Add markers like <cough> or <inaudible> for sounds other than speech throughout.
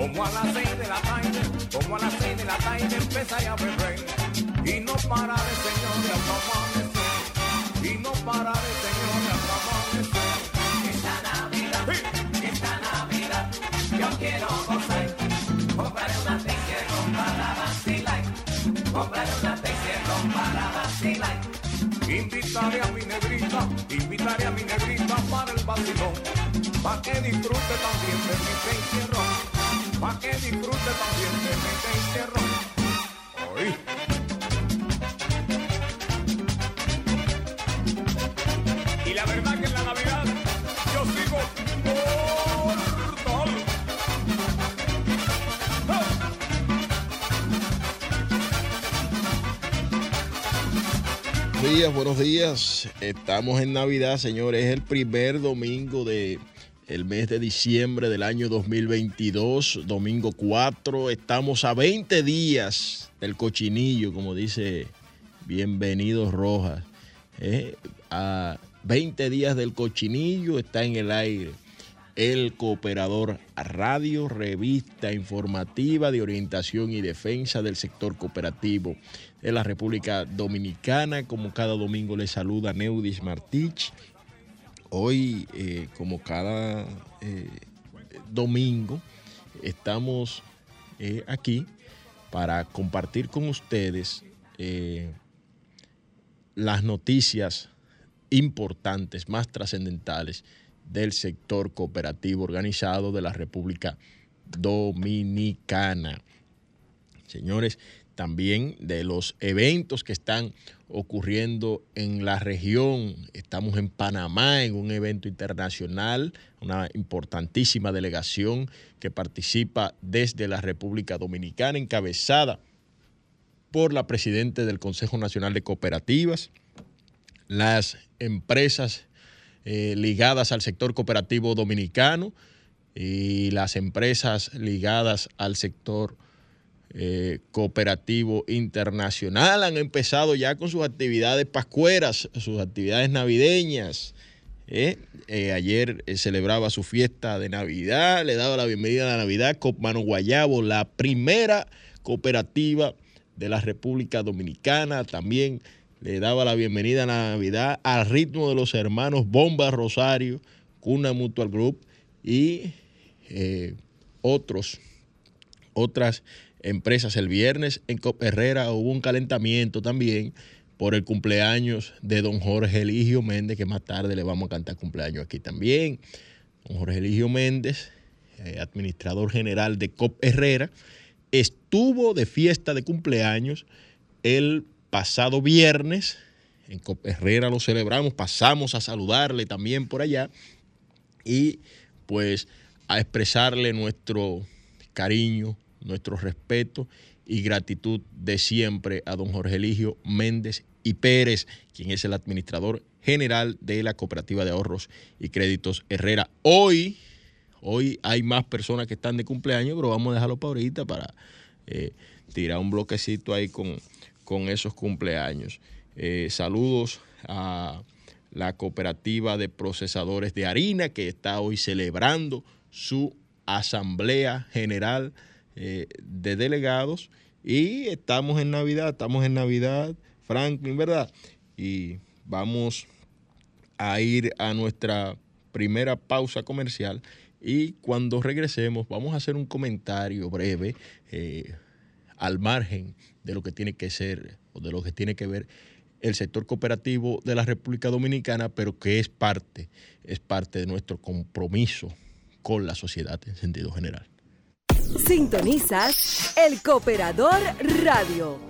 Como a las seis de la tarde, como a las seis de la tarde empecé a beber y no pararé, señor, hasta amanecer. Y no pararé, señor, hasta amanecer. Esta Navidad, esta Navidad, yo quiero gozar, comprar una Texierro para vacilar, comprar una Texierro para vacilar. Invitaré a mi negrita, invitaré a mi negrita para el vacilón, pa' que disfrute también de mi encierro, pa' que disfrute mi encierro. Ay. Y la verdad que en la Navidad yo sigo mortal. Buenos días, buenos días. Estamos en Navidad, señores. Es el primer domingo de el mes de diciembre del año 2022, domingo 4. Estamos a 20 días del cochinillo, como dice Bienvenidos Rojas. Eh, A 20 días del cochinillo está en el aire el Cooperador Radio, revista informativa de orientación y defensa del sector cooperativo de la República Dominicana. Como cada domingo les saluda Neudis Martich. Hoy, eh, como cada eh, domingo, estamos eh, aquí para compartir con ustedes las noticias importantes, más trascendentales del sector cooperativo organizado de la República Dominicana. Señores, también de los eventos que están ocurriendo en la región. Estamos en Panamá en un evento internacional, una importantísima delegación que participa desde la República Dominicana, encabezada por la presidenta del Consejo Nacional de Cooperativas, las empresas eh, ligadas al sector cooperativo dominicano y las empresas ligadas al sector eh, cooperativo internacional han empezado ya con sus actividades pascueras, sus actividades navideñas. ¿eh? Eh, ayer celebraba su fiesta de Navidad, le daba la bienvenida a la Navidad, Copmano Guayabo, la primera cooperativa de la República Dominicana, también le daba la bienvenida a la Navidad al ritmo de los hermanos Bomba Rosario, Cuna Mutual Group y otros, otras empresas. El viernes en Herrera hubo un calentamiento también por el cumpleaños de don Jorge Eligio Méndez, que más tarde le vamos a cantar cumpleaños aquí también. Don Jorge Eligio Méndez, eh, administrador general de Cop Herrera, estuvo de fiesta de cumpleaños el pasado viernes. En Cop Herrera lo celebramos, pasamos a saludarle también por allá y pues a expresarle nuestro cariño, nuestro respeto y gratitud de siempre a don Jorge Eligio Méndez y Pérez, quien es el administrador general de la Cooperativa de Ahorros y Créditos Herrera. Hoy, hoy hay más personas que están de cumpleaños, pero vamos a dejarlo para ahorita para eh, tirar un bloquecito ahí con, con esos cumpleaños. Eh, saludos a la Cooperativa de Procesadores de Harina, que está hoy celebrando su Asamblea General eh, de Delegados. Y estamos en Navidad, estamos en Navidad, Franklin, ¿verdad? Y vamos a ir a nuestra primera pausa comercial. Y cuando regresemos, vamos a hacer un comentario breve eh, al margen de lo que tiene que ser o de lo que tiene que ver el sector cooperativo de la República Dominicana, pero que es parte, es parte de nuestro compromiso con la sociedad en sentido general. Sintonizas El Cooperador Radio.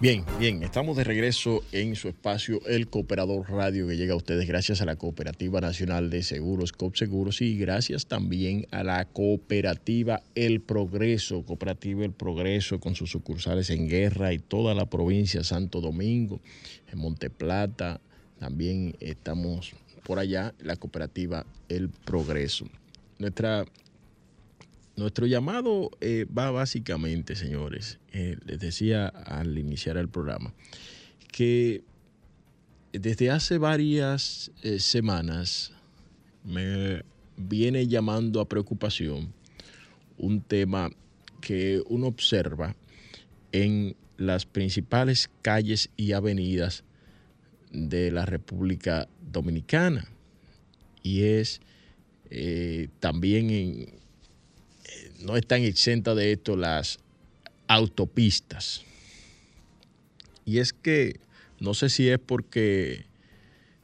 Bien, bien, estamos de regreso en su espacio El Cooperador Radio que llega a ustedes gracias a la Cooperativa Nacional de Seguros, COPSEGUROS y gracias también a la Cooperativa El Progreso, Cooperativa El Progreso con sus sucursales en Guerra y toda la provincia Santo Domingo, en Monteplata, también estamos por allá, la Cooperativa El Progreso. Nuestra nuestro llamado eh, va básicamente, señores, eh, les decía al iniciar el programa, que desde hace varias eh, semanas me viene llamando a preocupación un tema que uno observa en las principales calles y avenidas de la República Dominicana y es también en, no están exentas de esto las autopistas. Y es que no sé si es porque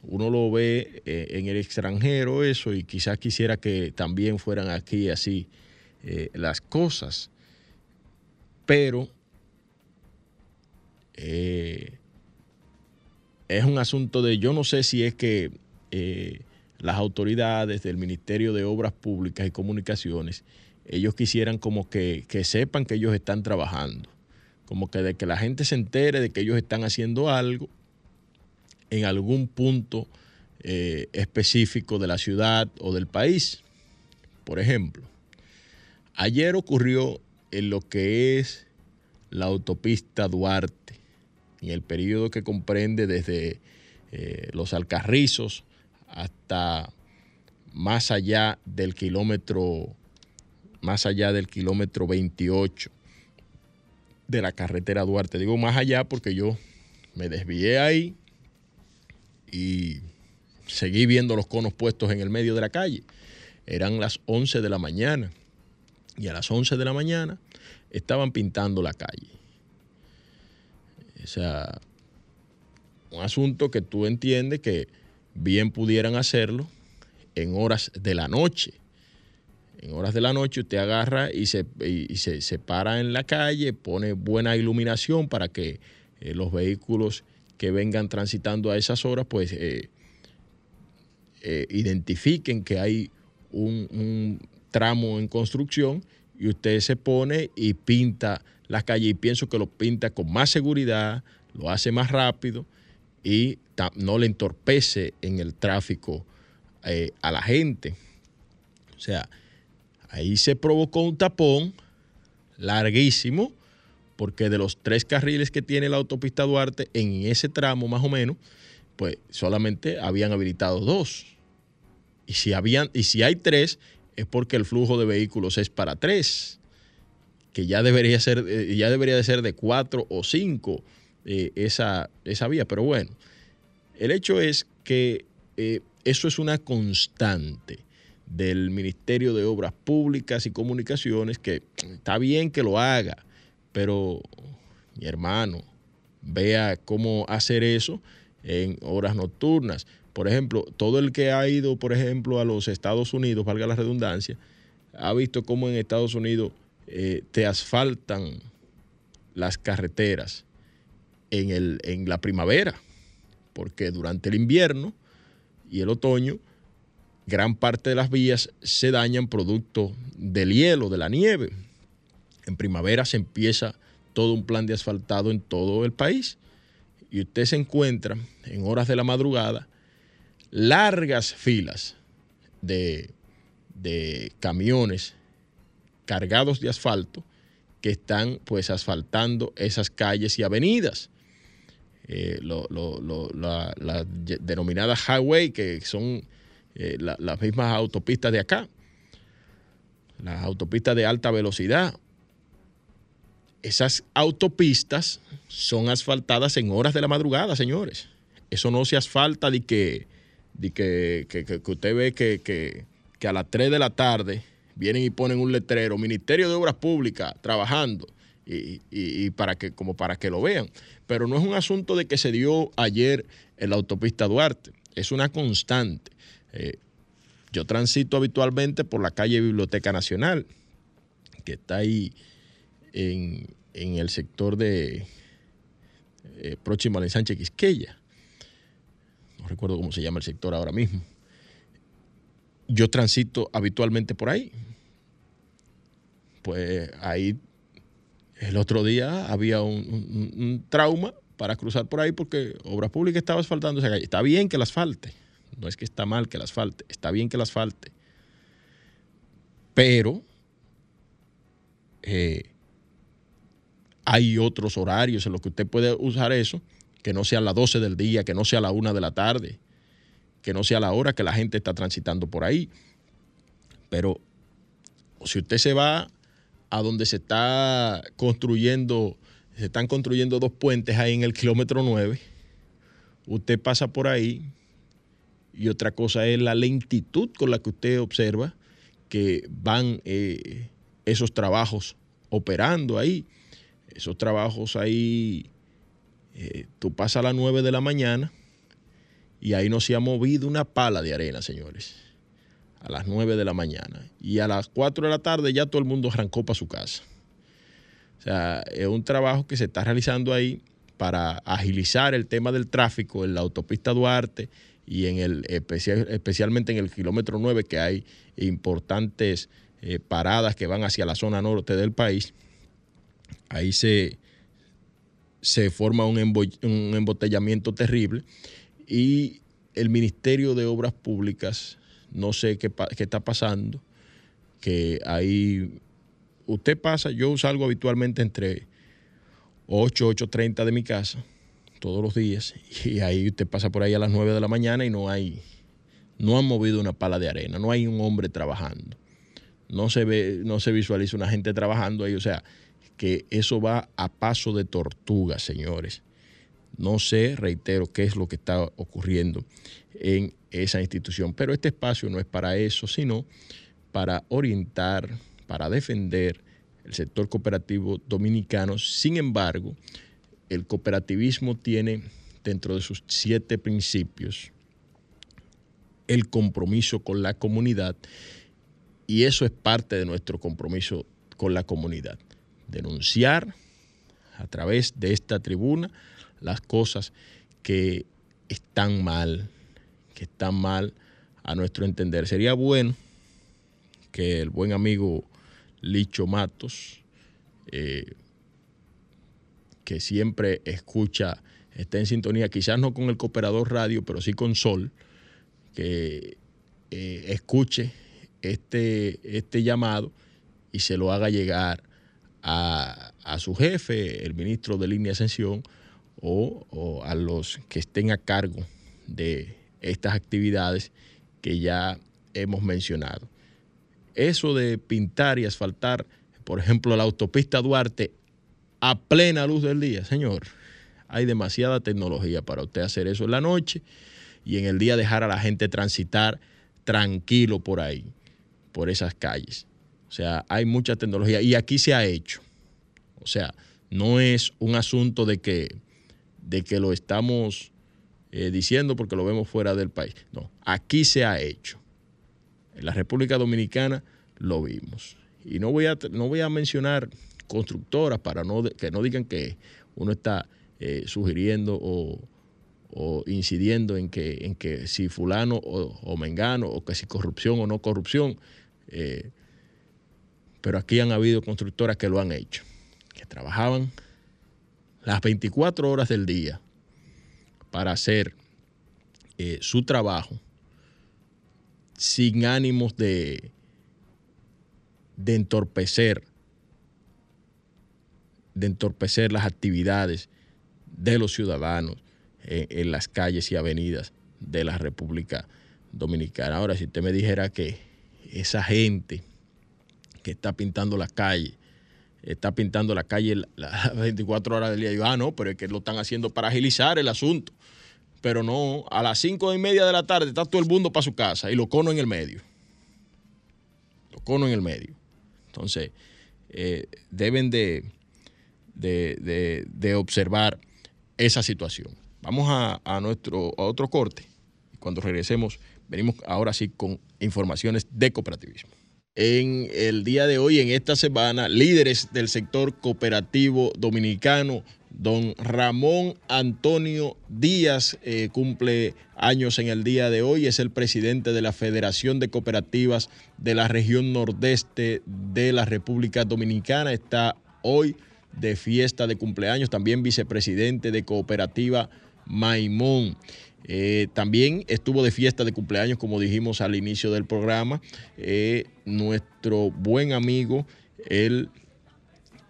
uno lo ve eh, en el extranjero eso y quizás quisiera que también fueran aquí así eh, las cosas. Pero eh, es un asunto de, yo no sé si es que las autoridades del Ministerio de Obras Públicas y Comunicaciones ellos quisieran como que, sepan que ellos están trabajando, como que de que la gente se entere de que ellos están haciendo algo en algún punto eh, específico de la ciudad o del país. Por ejemplo, ayer ocurrió en lo que es la autopista Duarte, en el periodo que comprende desde eh, los Alcarrizos hasta más allá del kilómetro más allá del kilómetro 28 de la carretera Duarte. Digo más allá porque yo me desvié ahí y seguí viendo los conos puestos en el medio de la calle. Eran las 11 de la mañana y a las 11 de la mañana estaban pintando la calle. O sea, un asunto que tú entiendes que bien pudieran hacerlo en horas de la noche en horas de la noche usted agarra y se, se, para en la calle, pone buena iluminación para que eh, los vehículos que vengan transitando a esas horas, pues eh, eh, identifiquen que hay un, un, tramo en construcción y usted se pone y pinta la calle y pienso que lo pinta con más seguridad, lo hace más rápido y no le entorpece en el tráfico a la gente. O sea, Ahí se provocó un tapón larguísimo, porque de los tres carriles que tiene la autopista Duarte, en ese tramo más o menos, pues solamente habían habilitado dos. Y si, habían, y si hay tres, es porque el flujo de vehículos es para tres, que ya debería, ser, eh, ya debería de ser de cuatro o cinco eh, esa, esa, vía. Pero bueno, el hecho es que eh, eso es una constante del Ministerio de Obras Públicas y Comunicaciones, que está bien que lo haga, pero mi hermano, vea cómo hacer eso en horas nocturnas. Por ejemplo, todo el que ha ido, por ejemplo, a los Estados Unidos, valga la redundancia, ha visto cómo en Estados Unidos eh, te asfaltan las carreteras en, el, en la primavera, porque durante el invierno y el otoño gran parte de las vías se dañan producto del hielo, de la nieve. En primavera se empieza todo un plan de asfaltado en todo el país y usted se encuentra en horas de la madrugada largas filas de, camiones cargados de asfalto que están pues asfaltando esas calles y avenidas. Eh, la, la, denominada highway, que son eh, las mismas autopistas de acá, las autopistas de alta velocidad. Esas autopistas son asfaltadas en horas de la madrugada, señores. Eso no se asfalta de que, de que, que, usted ve que, que, a las 3 de la tarde vienen y ponen un letrero, Ministerio de Obras Públicas, trabajando, y, y, para que, como para que lo vean. Pero no es un asunto de que se dio ayer en la autopista Duarte, es una constante. Eh, yo transito habitualmente por la calle Biblioteca Nacional, que está ahí en, el sector de, eh, próximo al ensanche Quisqueya. No recuerdo cómo se llama el sector ahora mismo. Yo transito habitualmente por ahí. Pues ahí el otro día había un trauma para cruzar por ahí porque Obras Públicas estaba asfaltando esa calle. Está bien que las falte. No es que está mal que las falte. Está bien que las falte. Pero eh, hay otros horarios en los que usted puede usar eso, que no sea a las 12 del día, que no sea la 1 de la tarde, que no sea la hora que la gente está transitando por ahí. Pero si usted se va a donde se está construyendo, se están construyendo dos puentes ahí en el kilómetro 9, usted pasa por ahí y otra cosa es la lentitud con la que usted observa que van eh, esos trabajos operando ahí. Esos trabajos ahí, eh, tú pasas a las 9 de la mañana y ahí no se ha movido una pala de arena, señores. A las 9 de la mañana. Y a las 4 de la tarde ya todo el mundo arrancó para su casa. O sea, es un trabajo que se está realizando ahí para agilizar el tema del tráfico en la autopista Duarte y en el especial- especialmente en el kilómetro 9 que hay importantes eh, paradas que van hacia la zona norte del país. Ahí se, se forma un, un embotellamiento terrible y el Ministerio de Obras Públicas, no sé qué, qué está pasando, que ahí usted pasa, yo salgo habitualmente entre 8, 8.30 de mi casa todos los días y ahí usted pasa por ahí a las 9 de la mañana y no hay, no han movido una pala de arena, no hay un hombre trabajando, no se ve, no se visualiza una gente trabajando ahí, o sea, que eso va a paso de tortuga, señores. No sé, reitero, qué es lo que está ocurriendo en esa institución, pero este espacio no es para eso, sino para orientar, para defender el sector cooperativo dominicano. Sin embargo, el cooperativismo tiene dentro de sus siete principios el compromiso con la comunidad y eso es parte de nuestro compromiso con la comunidad. Denunciar a través de esta tribuna las cosas que están mal, que están mal a nuestro entender. Sería bueno que el buen amigo Licho Matos, eh, que siempre escucha, está en sintonía, quizás no con el Cooperador Radio, pero sí con Sol, que eh, escuche este, este llamado y se lo haga llegar a, a su jefe, el ministro de Línea Ascensión, o, o a los que estén a cargo de estas actividades que ya hemos mencionado. Eso de pintar y asfaltar, por ejemplo, la autopista Duarte a plena luz del día, señor, hay demasiada tecnología para usted hacer eso en la noche y en el día dejar a la gente transitar tranquilo por ahí, por esas calles. O sea, hay mucha tecnología y aquí se ha hecho. O sea, no es un asunto de que, de que lo estamos eh, diciendo porque lo vemos fuera del país. No, aquí se ha hecho. En la República Dominicana lo vimos. Y no voy a, no voy a mencionar constructoras para no, que no digan que uno está eh, sugiriendo o, incidiendo en que, en que si fulano o, o, mengano, o que si corrupción o no corrupción. Eh, pero aquí han habido constructoras que lo han hecho, que trabajaban las 24 horas del día para hacer eh, su trabajo sin ánimos de, de entorpecer, de entorpecer las actividades de los ciudadanos en, en, las calles y avenidas de la República Dominicana. Ahora, si usted me dijera que esa gente que está pintando la calle, está pintando la calle las <laughs> 24 horas del día, yo, ah, no, pero es que lo están haciendo para agilizar el asunto. Pero no, a las cinco y media de la tarde está todo el mundo para su casa y lo cono en el medio. Lo cono en el medio. Entonces, eh, deben de, de, de, de, observar esa situación. Vamos a, a, nuestro, a otro corte. Cuando regresemos, venimos ahora sí con informaciones de cooperativismo. En el día de hoy, en esta semana, líderes del sector cooperativo dominicano Don Ramón Antonio Díaz eh, cumple años en el día de hoy, es el presidente de la Federación de Cooperativas de la región nordeste de la República Dominicana. Está hoy de fiesta de cumpleaños, también vicepresidente de Cooperativa Maimón. Eh, también estuvo de fiesta de cumpleaños, como dijimos al inicio del programa, eh, nuestro buen amigo, el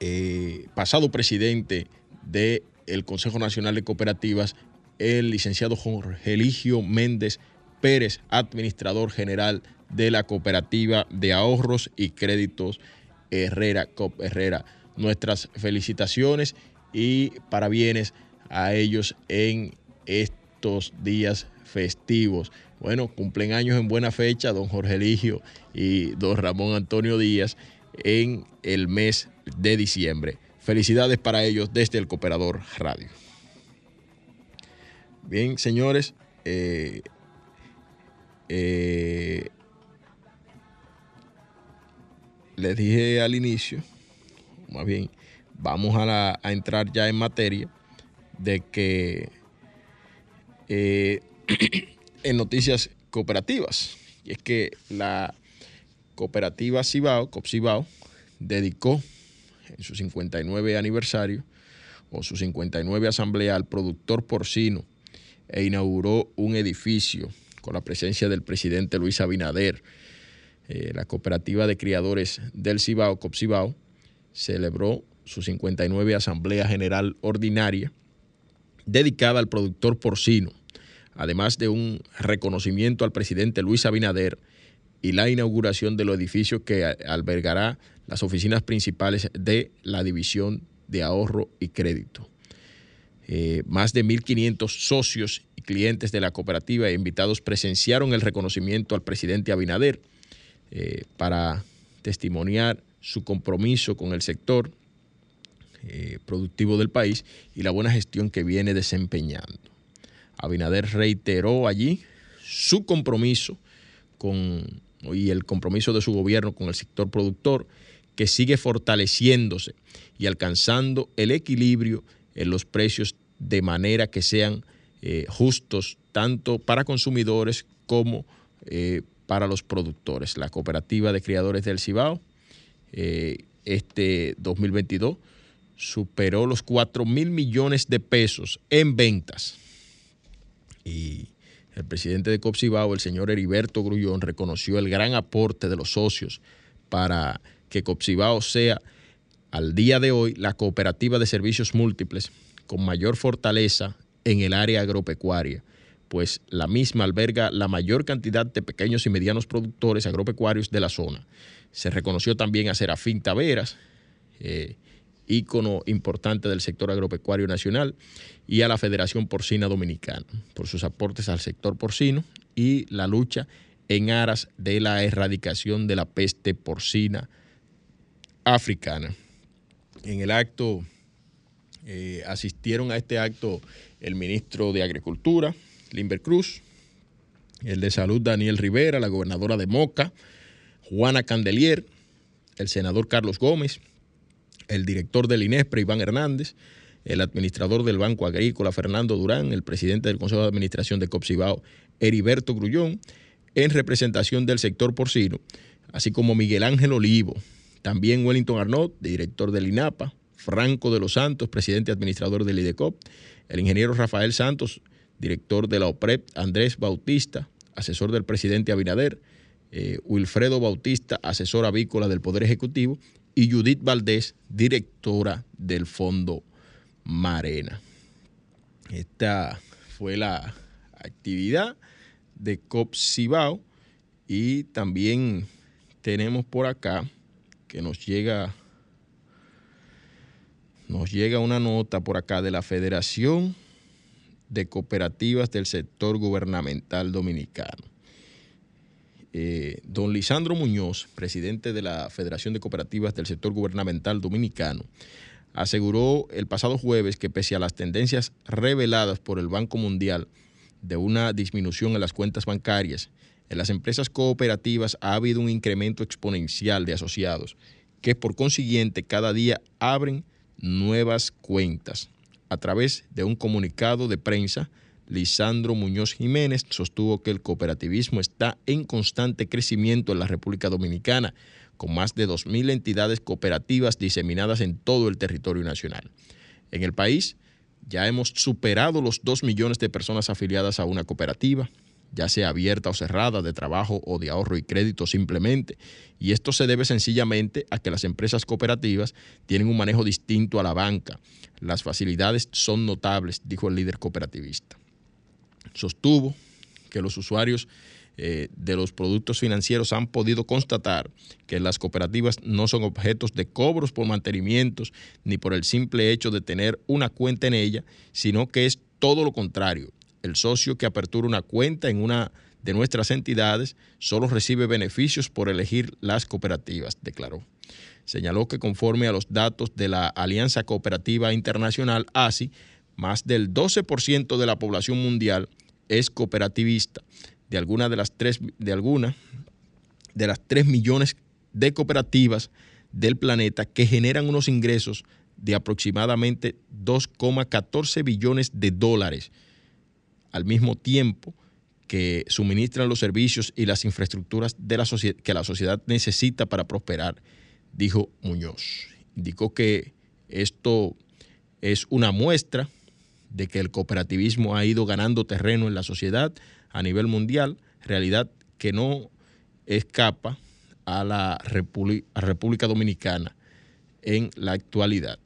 eh, pasado presidente del Consejo Nacional de Cooperativas, el licenciado Jorge Eligio Méndez Pérez, administrador general de la Cooperativa de Ahorros y Créditos Herrera, Cop Herrera. Nuestras felicitaciones y parabienes a ellos en estos días festivos. Bueno, cumplen años en buena fecha don Jorge Eligio y don Ramón Antonio Díaz en el mes de diciembre. Felicidades para ellos desde el Cooperador Radio. Bien, señores, eh, eh, les dije al inicio, más bien, vamos a, entrar ya en materia de que eh, <clears throat> en noticias cooperativas, y es que la cooperativa Cibao, COPCIBAO, dedicó en su 59 aniversario o su 59 asamblea al productor porcino e inauguró un edificio con la presencia del presidente Luis Abinader. Eh, la cooperativa de criadores del Cibao, COPCIBAO, celebró su 59 asamblea general ordinaria dedicada al productor porcino, además de un reconocimiento al presidente Luis Abinader y la inauguración de los edificios que albergará las oficinas principales de la División de Ahorro y Crédito. Eh, más de 1.500 socios y clientes de la cooperativa e invitados presenciaron el reconocimiento al presidente Abinader eh, para testimoniar su compromiso con el sector eh, productivo del país y la buena gestión que viene desempeñando. Abinader reiteró allí su compromiso con, y el compromiso de su gobierno con el sector productor, que sigue fortaleciéndose y alcanzando el equilibrio en los precios de manera que sean eh, justos tanto para consumidores como eh, para los productores. La cooperativa de criadores del Cibao eh, este 2022 superó los 4 mil millones de pesos en ventas. Y el presidente de Copsibao, el señor Heriberto Grullón, reconoció el gran aporte de los socios para que Copsibao sea al día de hoy la cooperativa de servicios múltiples con mayor fortaleza en el área agropecuaria, pues la misma alberga la mayor cantidad de pequeños y medianos productores agropecuarios de la zona. Se reconoció también a Serafín Taveras, eh, ícono importante del sector agropecuario nacional, y a la Federación Porcina Dominicana por sus aportes al sector porcino y la lucha en aras de la erradicación de la peste porcina africana. En el acto eh, asistieron a este acto el ministro de Agricultura, Limber Cruz, el de Salud, Daniel Rivera, la gobernadora de Moca, Juana Candelier, el senador Carlos Gómez, el director del INESPRE, Iván Hernández, el administrador del Banco Agrícola, Fernando Durán, el presidente del Consejo de Administración de Copsibao, Heriberto Grullón, en representación del sector porcino, así como Miguel Ángel Olivo, también Wellington Arnott, director del INAPA, Franco de los Santos, presidente administrador del IDECOP, el ingeniero Rafael Santos, director de la OPREP, Andrés Bautista, asesor del presidente Abinader, eh, Wilfredo Bautista, asesor avícola del Poder Ejecutivo, y Judith Valdés, directora del Fondo Marena. Esta fue la actividad de COPSIBAO y también tenemos por acá que nos llega nos llega una nota por acá de la Federación de Cooperativas del Sector Gubernamental Dominicano. Eh, don Lisandro Muñoz, presidente de la Federación de Cooperativas del Sector Gubernamental Dominicano, aseguró el pasado jueves que pese a las tendencias reveladas por el Banco Mundial de una disminución en las cuentas bancarias, en las empresas cooperativas ha habido un incremento exponencial de asociados, que por consiguiente cada día abren nuevas cuentas. A través de un comunicado de prensa, Lisandro Muñoz Jiménez sostuvo que el cooperativismo está en constante crecimiento en la República Dominicana, con más de 2.000 entidades cooperativas diseminadas en todo el territorio nacional. En el país ya hemos superado los 2 millones de personas afiliadas a una cooperativa, ya sea abierta o cerrada, de trabajo o de ahorro y crédito simplemente. Y esto se debe sencillamente a que las empresas cooperativas tienen un manejo distinto a la banca. Las facilidades son notables, dijo el líder cooperativista. Sostuvo que los usuarios eh, de los productos financieros han podido constatar que las cooperativas no son objetos de cobros por mantenimientos ni por el simple hecho de tener una cuenta en ella, sino que es todo lo contrario. El socio que apertura una cuenta en una de nuestras entidades solo recibe beneficios por elegir las cooperativas, declaró. Señaló que conforme a los datos de la Alianza Cooperativa Internacional, ASI, más del 12% de la población mundial es cooperativista de alguna de las tres, de alguna de las 3 millones de cooperativas del planeta que generan unos ingresos de aproximadamente 2,14 billones de dólares, al mismo tiempo que suministran los servicios y las infraestructuras que la sociedad necesita para prosperar, dijo Muñoz. Indicó que esto es una muestra de que el cooperativismo ha ido ganando terreno en la sociedad, a nivel mundial, realidad que no escapa a la República Dominicana en la actualidad.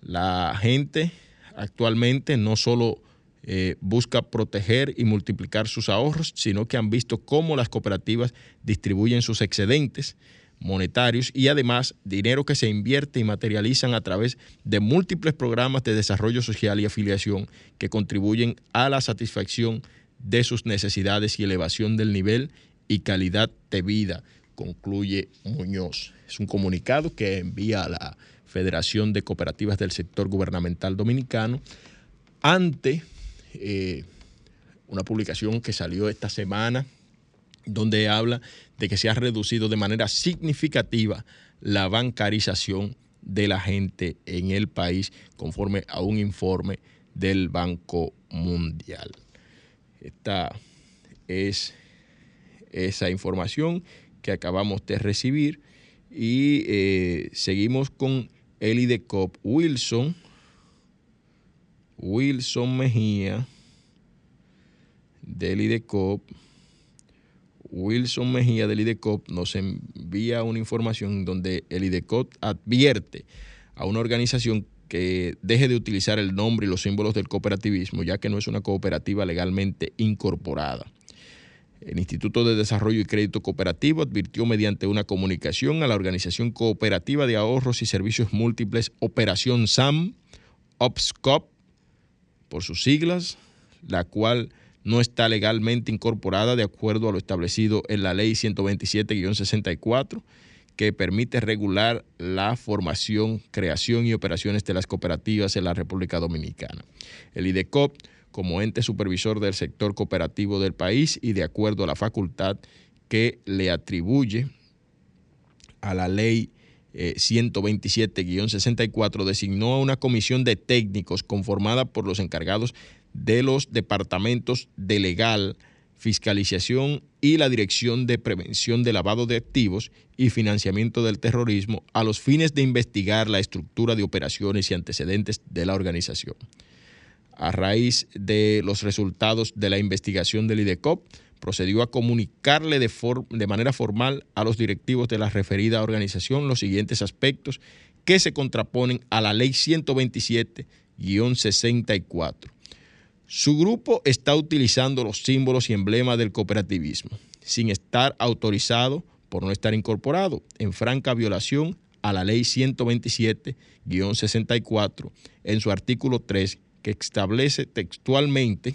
La gente actualmente no solo eh, busca proteger y multiplicar sus ahorros, sino que han visto cómo las cooperativas distribuyen sus excedentes monetarios y además dinero que se invierte y materializan a través de múltiples programas de desarrollo social y afiliación que contribuyen a la satisfacción de sus necesidades y elevación del nivel y calidad de vida, concluye Muñoz. Es un comunicado que envía a la Federación de Cooperativas del Sector Gubernamental Dominicano ante eh, una publicación que salió esta semana donde habla de que se ha reducido de manera significativa la bancarización de la gente en el país conforme a un informe del Banco Mundial. Esta es esa información que acabamos de recibir y eh, seguimos con el IDECOP Wilson. Wilson Mejía del IDECOP. Wilson Mejía del IDECOP nos envía una información donde el IDECOP advierte a una organización que deje de utilizar el nombre y los símbolos del cooperativismo, ya que no es una cooperativa legalmente incorporada. El Instituto de Desarrollo y Crédito Cooperativo advirtió mediante una comunicación a la Organización Cooperativa de Ahorros y Servicios Múltiples Operación SAM, OPSCOP, por sus siglas, la cual no está legalmente incorporada de acuerdo a lo establecido en la Ley 127-64 que permite regular la formación, creación y operaciones de las cooperativas en la República Dominicana. El IDECOP, como ente supervisor del sector cooperativo del país y de acuerdo a la facultad que le atribuye a la ley 127-64, eh, designó a una comisión de técnicos conformada por los encargados de los departamentos de legal, fiscalización y la Dirección de Prevención de Lavado de Activos y Financiamiento del Terrorismo a los fines de investigar la estructura de operaciones y antecedentes de la organización. A raíz de los resultados de la investigación del IDECOP, procedió a comunicarle de, de manera formal a los directivos de la referida organización los siguientes aspectos que se contraponen a la Ley 127-64 su grupo está utilizando los símbolos y emblemas del cooperativismo sin estar autorizado por no estar incorporado en franca violación a la ley 127-64 en su artículo 3 que establece textualmente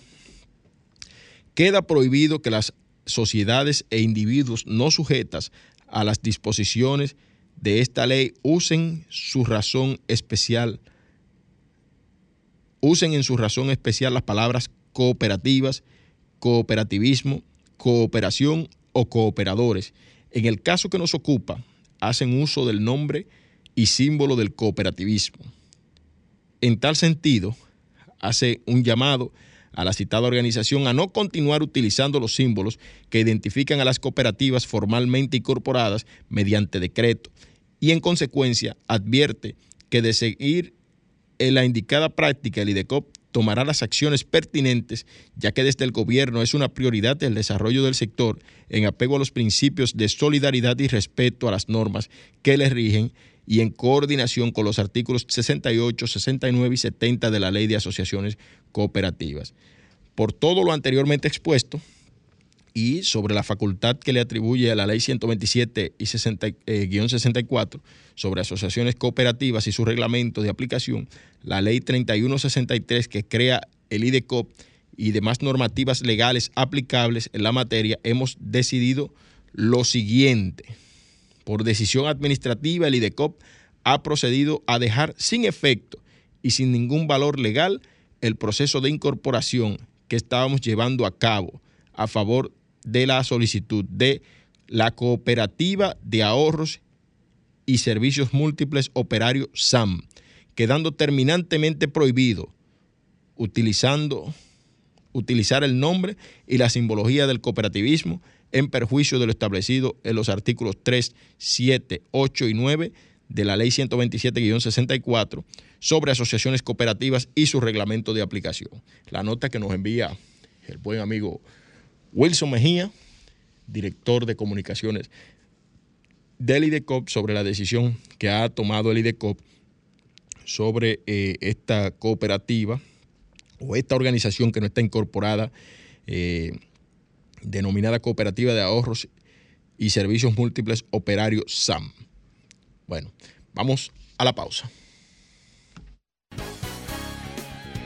queda prohibido que las sociedades e individuos no sujetas a las disposiciones de esta ley usen su razón especial usen en su razón especial las palabras cooperativas, cooperativismo, cooperación o cooperadores. En el caso que nos ocupa, hacen uso del nombre y símbolo del cooperativismo. En tal sentido, hace un llamado a la citada organización a no continuar utilizando los símbolos que identifican a las cooperativas formalmente incorporadas mediante decreto. Y en consecuencia advierte que de seguir en la indicada práctica el IDECOP tomará las acciones pertinentes, ya que desde el gobierno es una prioridad el desarrollo del sector en apego a los principios de solidaridad y respeto a las normas que le rigen y en coordinación con los artículos 68, 69 y 70 de la Ley de Asociaciones Cooperativas. Por todo lo anteriormente expuesto y sobre la facultad que le atribuye a la Ley 127 y 64 eh, sobre asociaciones cooperativas y su reglamento de aplicación, la Ley 3163 que crea el IDECOP y demás normativas legales aplicables en la materia, hemos decidido lo siguiente por decisión administrativa, el IDECOP ha procedido a dejar sin efecto y sin ningún valor legal el proceso de incorporación que estábamos llevando a cabo a favor de la solicitud de la Cooperativa de Ahorros y Servicios Múltiples Operario SAM, quedando terminantemente prohibido utilizando, utilizar el nombre y la simbología del cooperativismo en perjuicio de lo establecido en los artículos 3, 7, 8 y 9 de la Ley 127-64 sobre asociaciones cooperativas y su reglamento de aplicación. La nota que nos envía el buen amigo Wilson Mejía, director de comunicaciones del IDECOP, sobre la decisión que ha tomado el IDECOP sobre eh, esta cooperativa o esta organización que no está incorporada eh, denominada Cooperativa de Ahorros y Servicios Múltiples Operario SAM. Bueno, vamos a la pausa.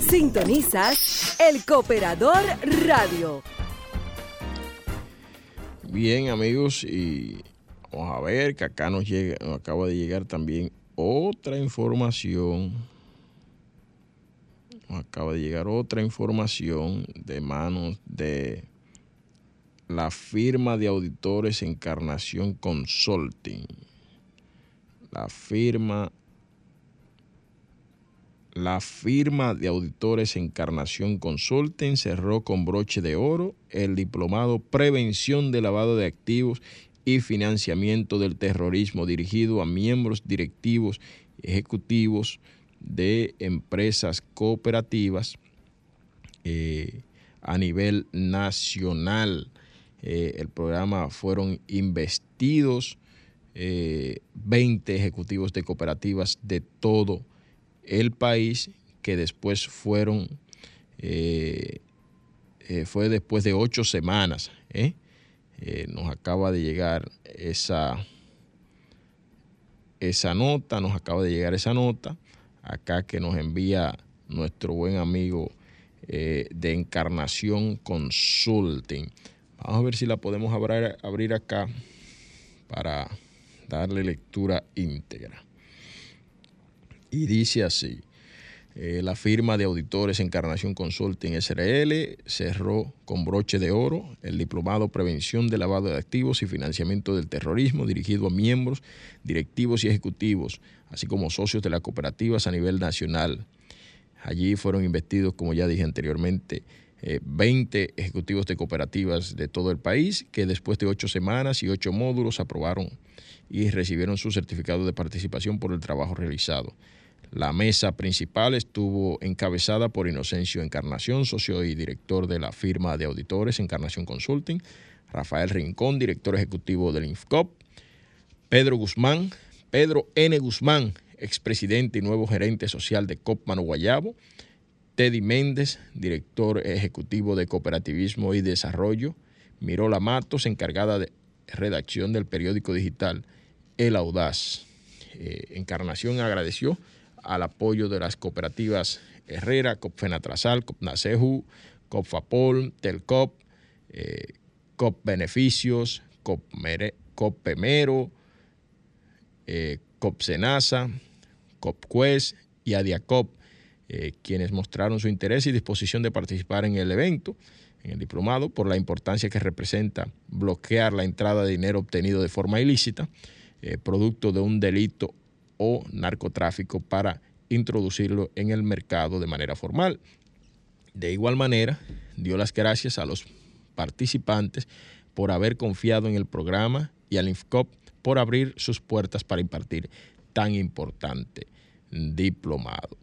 Sintonizas El Cooperador Radio. Bien, amigos, y vamos a ver que acá nos llega, nos acaba de llegar también otra información. Nos acaba de llegar otra información de manos de la firma de auditores Encarnación Consulting. La firma la firma de auditores Encarnación Consulting cerró con broche de oro el diplomado Prevención de lavado de activos y financiamiento del terrorismo dirigido a miembros directivos ejecutivos de empresas cooperativas eh, a nivel nacional. Eh, el programa fueron investidos 20 eh, ejecutivos de cooperativas de todo el país que después fueron, eh, eh, fue después de ocho semanas, ¿eh? nos acaba de llegar esa, esa nota, nos acaba de llegar esa nota, acá que nos envía nuestro buen amigo de Encarnación Consulting. Vamos a ver si la podemos abrir, abrir acá para darle lectura íntegra y dice así. Eh, la firma de auditores Encarnación Consulting SRL cerró con broche de oro el diplomado Prevención de Lavado de Activos y Financiamiento del Terrorismo dirigido a miembros, directivos y ejecutivos, así como socios de las cooperativas a nivel nacional. Allí fueron investidos, como ya dije anteriormente, 20 eh, ejecutivos de cooperativas de todo el país que después de ocho semanas y ocho módulos aprobaron y recibieron su certificado de participación por el trabajo realizado. La mesa principal estuvo encabezada por Inocencio Encarnación, socio y director de la firma de auditores Encarnación Consulting, Rafael Rincón, director ejecutivo del INFCOP, Pedro Guzmán, Pedro N. Guzmán, expresidente y nuevo gerente social de COP Guayabo, Teddy Méndez, director ejecutivo de Cooperativismo y Desarrollo, Mirola Matos, encargada de redacción del periódico digital El Audaz. Eh, Encarnación agradeció al apoyo de las cooperativas Herrera, Copfenatrasal, Copnaceju, COPFAPOL, TELCOP, eh, COP Beneficios, COP, Mere- COP Pemero, eh, COP Senasa, COP Quest y ADIACOP, eh, quienes mostraron su interés y disposición de participar en el evento, en el diplomado, por la importancia que representa bloquear la entrada de dinero obtenido de forma ilícita, eh, producto de un delito o narcotráfico, para introducirlo en el mercado de manera formal. De igual manera, dio las gracias a los participantes por haber confiado en el programa y al INFCOP por abrir sus puertas para impartir tan importante diplomado.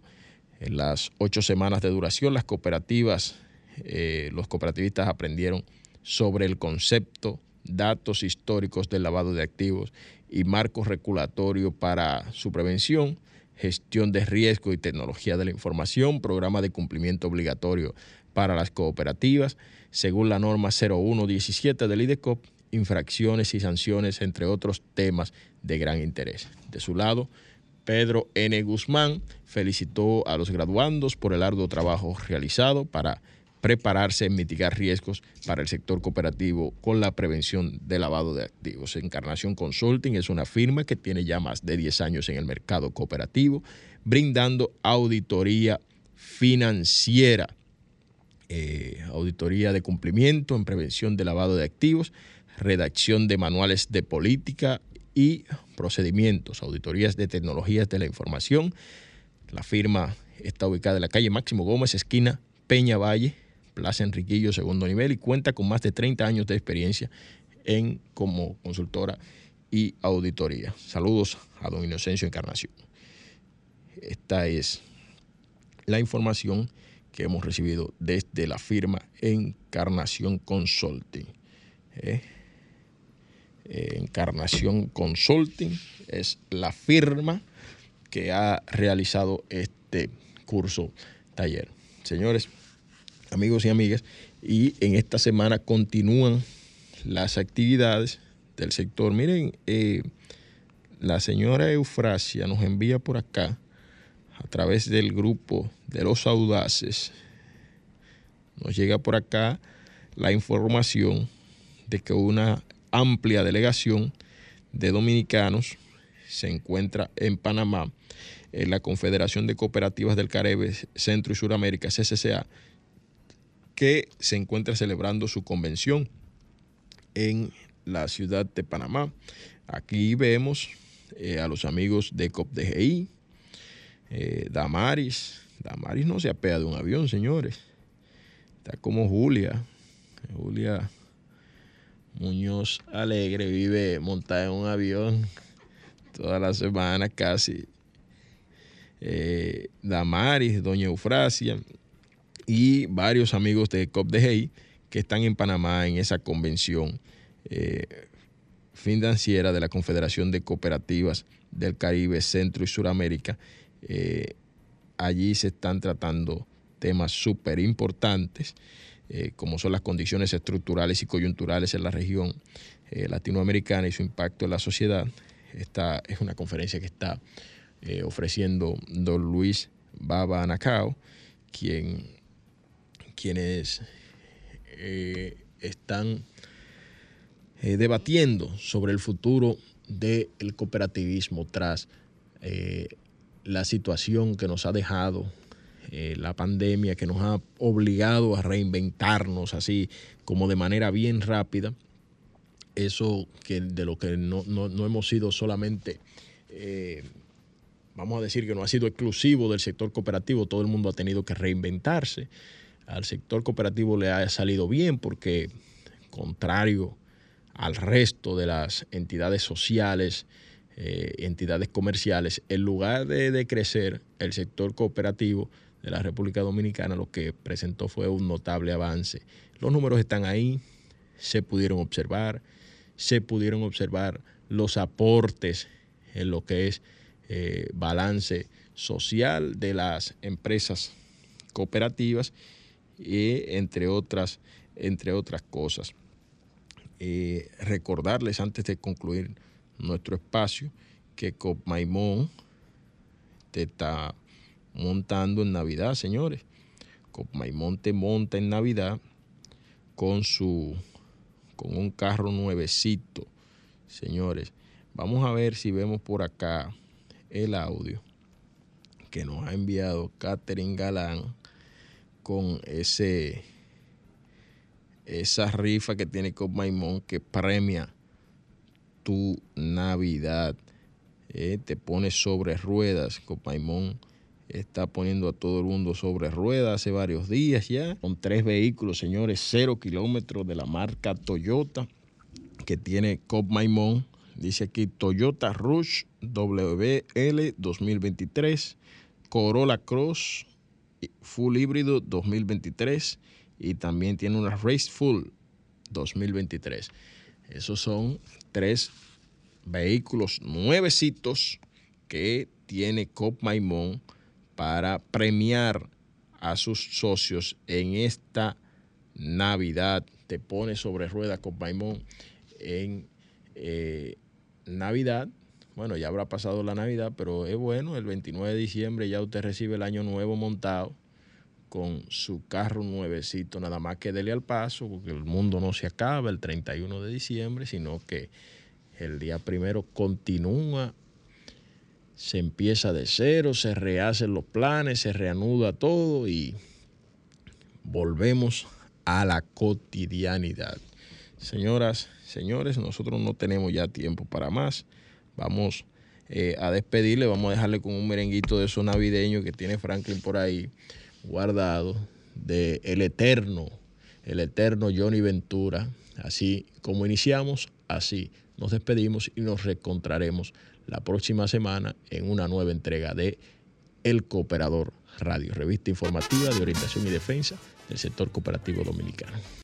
En las ocho semanas de duración, las cooperativas, eh, los cooperativistas aprendieron sobre el concepto, datos históricos del lavado de activos y marcos regulatorios para su prevención, gestión de riesgo y tecnología de la información, programa de cumplimiento obligatorio para las cooperativas, según la norma 0117 del IDECOP, infracciones y sanciones, entre otros temas de gran interés. De su lado, Pedro N. Guzmán felicitó a los graduandos por el arduo trabajo realizado para prepararse en mitigar riesgos para el sector cooperativo con la prevención de lavado de activos. Encarnación Consulting es una firma que tiene ya más de 10 años en el mercado cooperativo, brindando auditoría financiera, eh, auditoría de cumplimiento en prevención de lavado de activos, redacción de manuales de política y procedimientos, auditorías de tecnologías de la información. La firma está ubicada en la calle Máximo Gómez, esquina Peña Valle, Plaza Enriquillo, segundo nivel, y cuenta con más de 30 años de experiencia en, como consultora y auditoría. Saludos a don Inocencio Encarnación. Esta es la información que hemos recibido desde la firma Encarnación Consulting. ¿eh? Eh, Encarnación Consulting es la firma que ha realizado este curso taller. Señores, amigos y amigas, y en esta semana continúan las actividades del sector. Miren, eh, la señora Eufrasia nos envía por acá, a través del grupo de los audaces, nos llega por acá la información de que una amplia delegación de dominicanos se encuentra en Panamá, en la Confederación de Cooperativas del Caribe, Centro y Suramérica, CCCA, que se encuentra celebrando su convención en la ciudad de Panamá. Aquí vemos eh, a los amigos de COPDGI, eh, Damaris. Damaris no se apea de un avión, señores. Está como Julia. Julia Muñoz Alegre vive montada en un avión toda la semana casi. Eh, Damaris, Doña Eufrasia y varios amigos de COPDGI que están en Panamá en esa convención eh, financiera de la Confederación de Cooperativas del Caribe, Centro y Suramérica. Eh, allí se están tratando temas súper importantes, eh, como son las condiciones estructurales y coyunturales en la región latinoamericana y su impacto en la sociedad. Esta es una conferencia que está ofreciendo don Luis Baba Anacao, quien, quienes eh, están eh, debatiendo sobre el futuro del cooperativismo tras eh, la situación que nos ha dejado la pandemia, que nos ha obligado a reinventarnos así como de manera bien rápida. Eso que de lo que no, no- no hemos sido solamente, vamos a decir que no ha sido exclusivo del sector cooperativo, todo el mundo ha tenido que reinventarse. Al sector cooperativo le ha salido bien porque, contrario al resto de las entidades sociales, eh, entidades comerciales, en lugar de, de crecer, el sector cooperativo de la República Dominicana lo que presentó fue un notable avance. Los números están ahí, se pudieron observar, se pudieron observar los aportes en lo que es eh, balance social de las empresas cooperativas y entre otras, entre otras cosas. Eh, recordarles antes de concluir nuestro espacio que Copmaimón te está montando en Navidad, señores. Copmaimón te monta en Navidad con su con un carro nuevecito. Señores, vamos a ver si vemos por acá el audio que nos ha enviado Catherine Galán con ese esa rifa que tiene con Maimón que premia tu Navidad. Eh, te pone sobre ruedas. Con Maimón está poniendo a todo el mundo sobre ruedas hace varios días ya. Con tres vehículos, señores, cero kilómetros de la marca Toyota que tiene Cop Maimón. Dice aquí Toyota Rush WL 2023, Corolla Cross Full Híbrido 2023 y también tiene una Race Full 2023. Esos son tres vehículos nuevecitos que tiene Cop Maimón para premiar a sus socios en esta Navidad. Te pone sobre rueda Cop Maimón en eh, Navidad. Bueno, ya habrá pasado la Navidad, pero es bueno, el 29 de diciembre ya usted recibe el año nuevo montado con su carro nuevecito, nada más que dele al paso, porque el mundo no se acaba el 31 de diciembre, sino que el día primero continúa, se empieza de cero, se rehacen los planes, se reanuda todo y volvemos a la cotidianidad. Señoras, señores, nosotros no tenemos ya tiempo para más. Vamos eh, a despedirle, vamos a dejarle con un merenguito de esos navideños que tiene Franklin por ahí guardado de el eterno, el eterno Johnny Ventura. Así como iniciamos, así nos despedimos y nos reencontraremos la próxima semana en una nueva entrega de El Cooperador Radio, revista informativa de orientación y defensa del sector cooperativo dominicano.